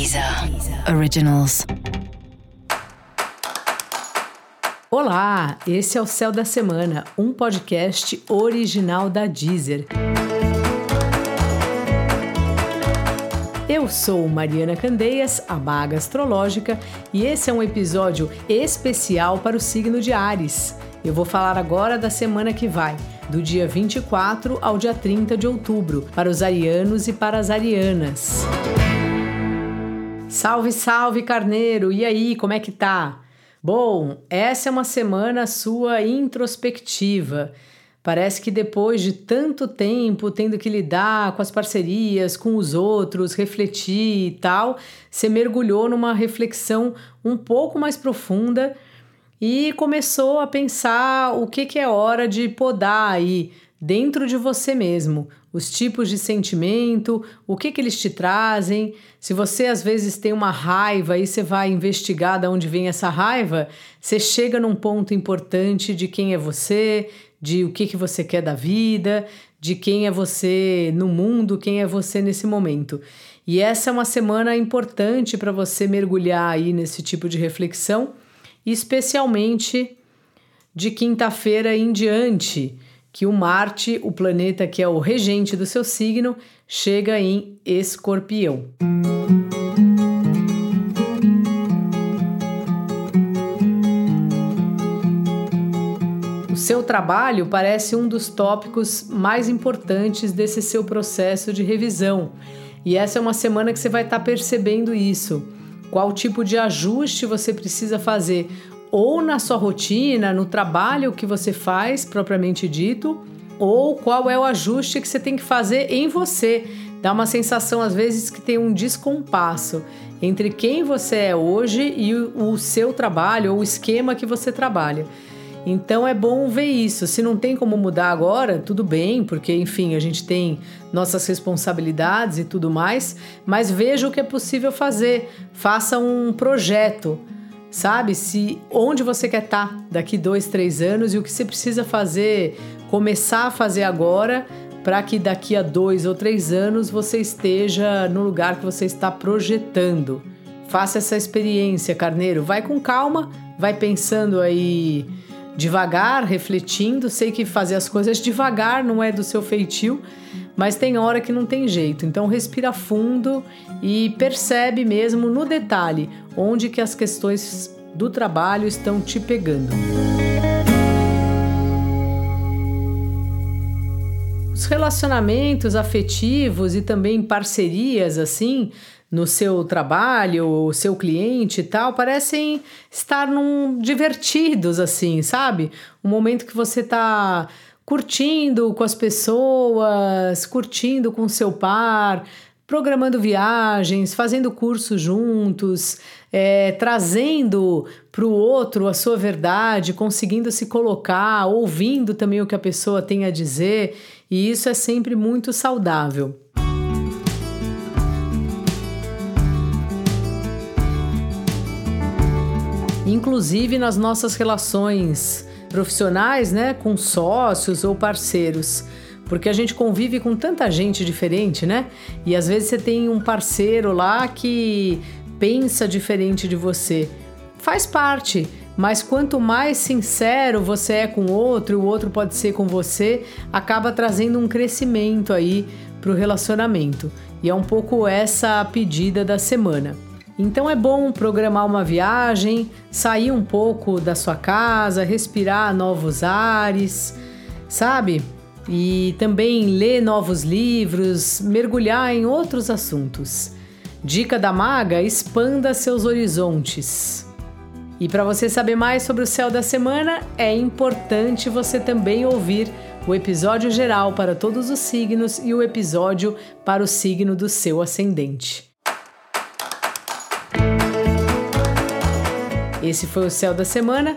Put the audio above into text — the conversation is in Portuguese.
Deezer Originals. Olá, esse é o Céu da Semana, um podcast original da Deezer. Eu sou Mariana Candeias, a Baga Astrológica, e esse é um episódio especial para o signo de Ares. Eu vou falar agora da semana que vai, do dia 24 ao dia 30 de outubro, para os arianos e para as arianas. Salve, salve, carneiro! E aí, como é que tá? Bom, essa é uma semana sua introspectiva. Parece que depois de tanto tempo tendo que lidar com as parcerias, com os outros, refletir e tal, você mergulhou numa reflexão um pouco mais profunda e começou a pensar o que, que é hora de podar aí dentro de você mesmo, os tipos de sentimento, o que, que eles te trazem. Se você às vezes tem uma raiva e você vai investigar de onde vem essa raiva, você chega num ponto importante de quem é você, de o que, que você quer da vida, de quem é você no mundo, quem é você nesse momento. E essa é uma semana importante para você mergulhar aí nesse tipo de reflexão especialmente de quinta-feira em diante, que o Marte, o planeta que é o regente do seu signo, chega em Escorpião. O seu trabalho parece um dos tópicos mais importantes desse seu processo de revisão. E essa é uma semana que você vai estar percebendo isso qual tipo de ajuste você precisa fazer ou na sua rotina, no trabalho que você faz propriamente dito, ou qual é o ajuste que você tem que fazer em você. Dá uma sensação às vezes que tem um descompasso entre quem você é hoje e o, seu trabalho ou o esquema que você trabalha. Então é bom ver isso. Se não tem como mudar agora, tudo bem, porque enfim, a gente tem nossas responsabilidades e tudo mais, mas veja o que é possível fazer. Faça um projeto, sabe? Se onde você quer estar tá daqui dois, três anos e o que você precisa fazer, começar a fazer agora para que daqui a dois ou três anos você esteja no lugar que você está projetando. Faça essa experiência, carneiro. Vai com calma, vai pensando aí devagar, refletindo. Sei que fazer as coisas devagar não é do seu feitio, mas tem hora que não tem jeito. Então respira fundo e percebe mesmo no detalhe onde que as questões do trabalho estão te pegando. Os relacionamentos afetivos e também parcerias assim no seu trabalho, o seu cliente e tal, parecem estar num divertidos assim, sabe? Um momento que você tá curtindo com as pessoas, curtindo com seu par, programando viagens, fazendo cursos juntos, é, trazendo para o outro a sua verdade, conseguindo se colocar, ouvindo também o que a pessoa tem a dizer, e isso é sempre muito saudável. inclusive nas nossas relações profissionais, né, com sócios ou parceiros. Porque a gente convive com tanta gente diferente, né? E às vezes você tem um parceiro lá que pensa diferente de você. Faz parte, mas quanto mais sincero você é com o outro, o outro pode ser com você, acaba trazendo um crescimento aí para o relacionamento. E é um pouco essa a pedida da semana. Então é bom programar uma viagem, sair um pouco da sua casa, respirar novos ares, sabe? E também ler novos livros, mergulhar em outros assuntos. Dica da maga: expanda seus horizontes. E para você saber mais sobre o céu da semana, é importante você também ouvir o episódio geral para todos os signos e o episódio para o signo do seu ascendente. Esse foi o Céu da Semana,